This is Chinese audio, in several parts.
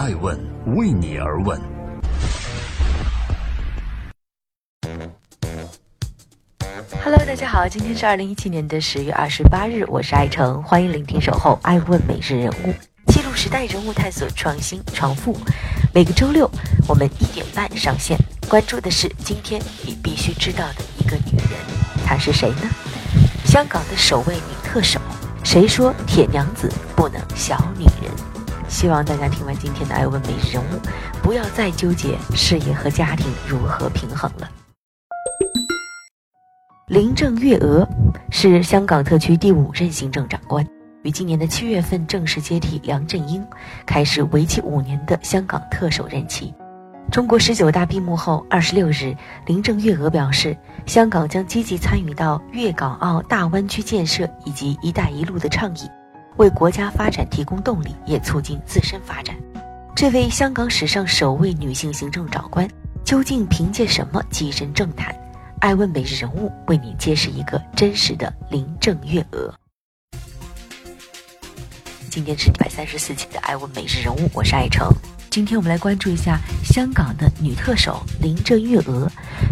爱问为你而问。Hello，大家好，今天是二零一七年的十月二十八日，我是爱成，欢迎聆听守候爱问每日人物，记录时代人物，探索创新创富。每个周六我们一点半上线，关注的是今天你必须知道的一个女人，她是谁呢？香港的首位女特首。谁说铁娘子不能小女人？希望大家听完今天的爱问每日人物，不要再纠结事业和家庭如何平衡了。林郑月娥是香港特区第五任行政长官，于今年的七月份正式接替梁振英，开始为期五年的香港特首任期。中国十九大闭幕后，二十六日，林郑月娥表示，香港将积极参与到粤港澳大湾区建设以及“一带一路”的倡议，为国家发展提供动力，也促进自身发展。这位香港史上首位女性行政长官，究竟凭借什么跻身政坛？爱问每日人物为你揭示一个真实的林郑月娥。今天是一百三十四期的爱问每日人物，我是爱成。今天我们来关注一下香港的女特首林郑月娥，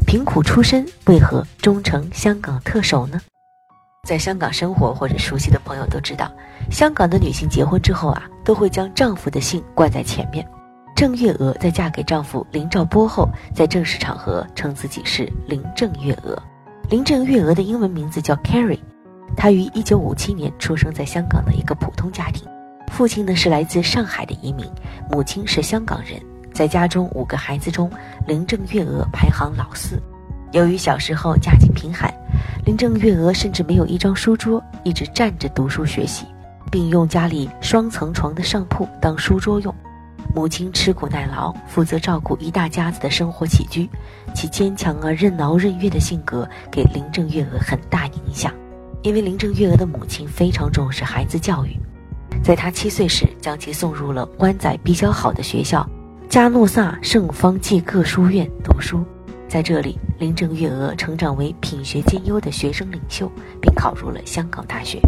贫苦出身，为何终成香港特首呢？在香港生活或者熟悉的朋友都知道，香港的女性结婚之后啊，都会将丈夫的姓冠在前面。郑月娥在嫁给丈夫林兆波后，在正式场合称自己是林郑月娥。林郑月娥的英文名字叫 Carrie，她于1957年出生在香港的一个普通家庭，父亲呢是来自上海的移民，母亲是香港人。在家中五个孩子中，林郑月娥排行老四。由于小时候家境贫寒，林郑月娥甚至没有一张书桌，一直站着读书学习，并用家里双层床的上铺当书桌用。母亲吃苦耐劳，负责照顾一大家子的生活起居，其坚强而任劳任怨的性格给林郑月娥很大影响。因为林郑月娥的母亲非常重视孩子教育，在她七岁时将其送入了湾仔比较好的学校——加诺萨圣方济各书院读书。在这里，林郑月娥成长为品学兼优的学生领袖，并考入了香港大学。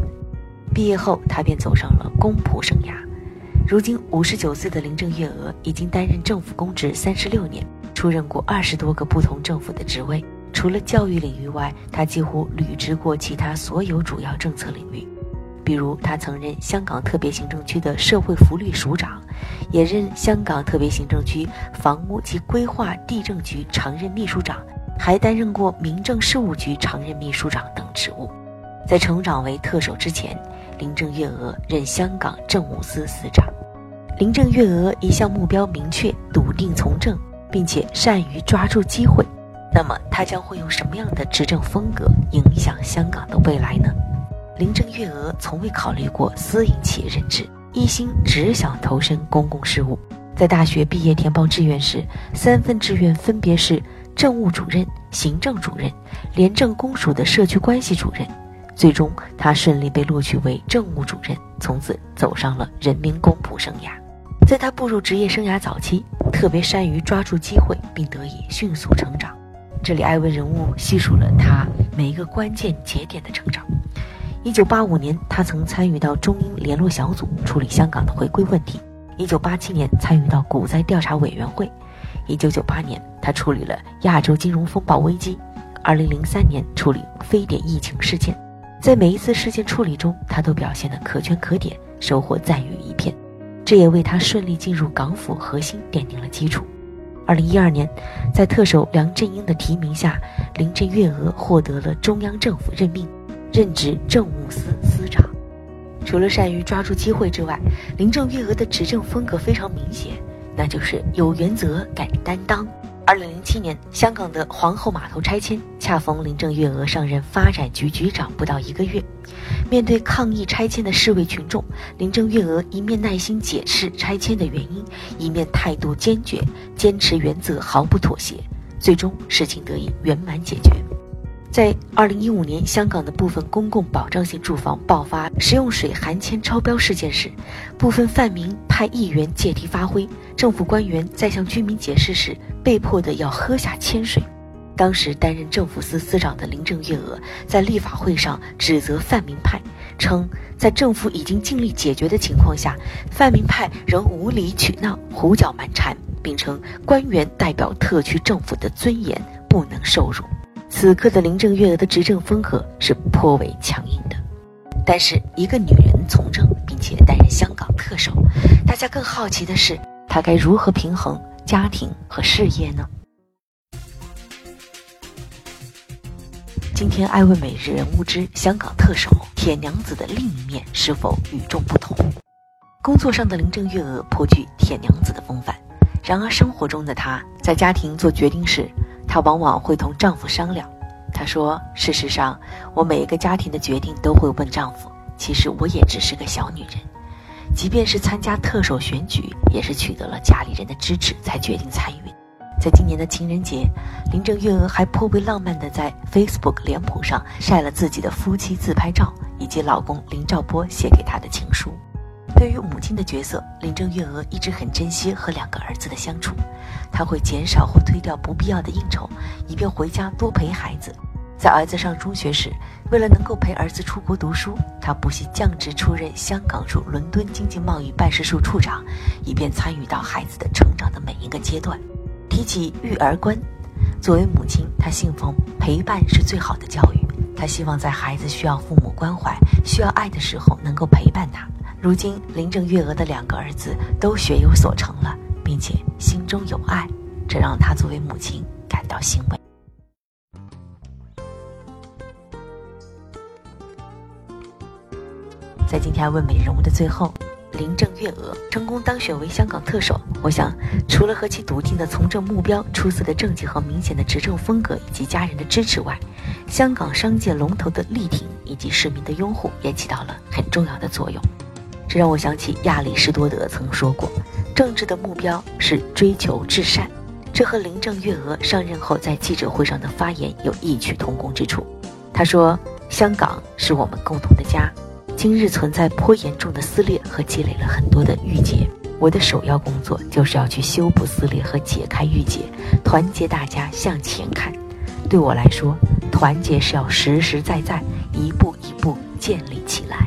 毕业后，她便走上了公仆生涯。如今五十九岁的林郑月娥已经担任政府公职三十六年，出任过二十多个不同政府的职位。除了教育领域外，她几乎履职过其他所有主要政策领域。比如，他曾任香港特别行政区的社会福利署长，也任香港特别行政区房屋及规划地政局常任秘书长，还担任过民政事务局常任秘书长等职务。在成长为特首之前，林郑月娥任香港政务司司长。林郑月娥一向目标明确、笃定从政，并且善于抓住机会。那么，她将会用什么样的执政风格影响香港的未来呢？林郑月娥从未考虑过私营企业任职，一心只想投身公共事务。在大学毕业填报志愿时，三份志愿分别是政务主任、行政主任、廉政公署的社区关系主任。最终，她顺利被录取为政务主任，从此走上了人民公仆生涯。在他步入职业生涯早期，特别善于抓住机会，并得以迅速成长。这里艾问人物细数了他每一个关键节点的成长。一九八五年，他曾参与到中英联络小组处理香港的回归问题；一九八七年，参与到股灾调查委员会；一九九八年，他处理了亚洲金融风暴危机；二零零三年，处理非典疫情事件。在每一次事件处理中，他都表现得可圈可点，收获赞誉一片。这也为他顺利进入港府核心奠定了基础。二零一二年，在特首梁振英的提名下，林郑月娥获得了中央政府任命，任职政务司司长。除了善于抓住机会之外，林郑月娥的执政风格非常明显，那就是有原则、敢担当。二零零七年，香港的皇后码头拆迁，恰逢林郑月娥上任发展局局长不到一个月。面对抗议拆迁的示威群众，林郑月娥一面耐心解释拆迁的原因，一面态度坚决，坚持原则，毫不妥协。最终，事情得以圆满解决。在二零一五年，香港的部分公共保障性住房爆发食用水含铅超标事件时，部分泛民派议员借题发挥，政府官员在向居民解释时，被迫的要喝下铅水。当时担任政府司司长的林郑月娥在立法会上指责泛民派，称在政府已经尽力解决的情况下，泛民派仍无理取闹、胡搅蛮缠，并称官员代表特区政府的尊严不能受辱。此刻的林郑月娥的执政风格是颇为强硬的。但是，一个女人从政并且担任香港特首，大家更好奇的是，她该如何平衡家庭和事业呢？今天爱问每日人物之香港特首铁娘子的另一面是否与众不同？工作上的林郑月娥颇具铁娘子的风范，然而生活中的她在家庭做决定时，她往往会同丈夫商量。她说：“事实上，我每一个家庭的决定都会问丈夫。其实我也只是个小女人，即便是参加特首选举，也是取得了家里人的支持才决定参与。”在今年的情人节，林郑月娥还颇为浪漫地在 Facebook 脸谱上晒了自己的夫妻自拍照，以及老公林兆波写给她的情书。对于母亲的角色，林郑月娥一直很珍惜和两个儿子的相处，她会减少或推掉不必要的应酬，以便回家多陪孩子。在儿子上中学时，为了能够陪儿子出国读书，她不惜降职出任香港驻伦敦经济贸易办事处处长，以便参与到孩子的成长的每一个阶段。提起育儿观，作为母亲，她信奉陪伴是最好的教育。她希望在孩子需要父母关怀、需要爱的时候能够陪伴他。如今，林郑月娥的两个儿子都学有所成了，并且心中有爱，这让她作为母亲感到欣慰。在今天问美人物的最后。林郑月娥成功当选为香港特首，我想，除了和其笃定的从政目标、出色的政绩和明显的执政风格以及家人的支持外，香港商界龙头的力挺以及市民的拥护也起到了很重要的作用。这让我想起亚里士多德曾说过：“政治的目标是追求至善。”这和林郑月娥上任后在记者会上的发言有异曲同工之处。他说：“香港是我们共同的家。”今日存在颇严重的撕裂和积累了很多的郁结，我的首要工作就是要去修补撕裂和解开郁结，团结大家向前看。对我来说，团结是要实实在在、一步一步建立起来。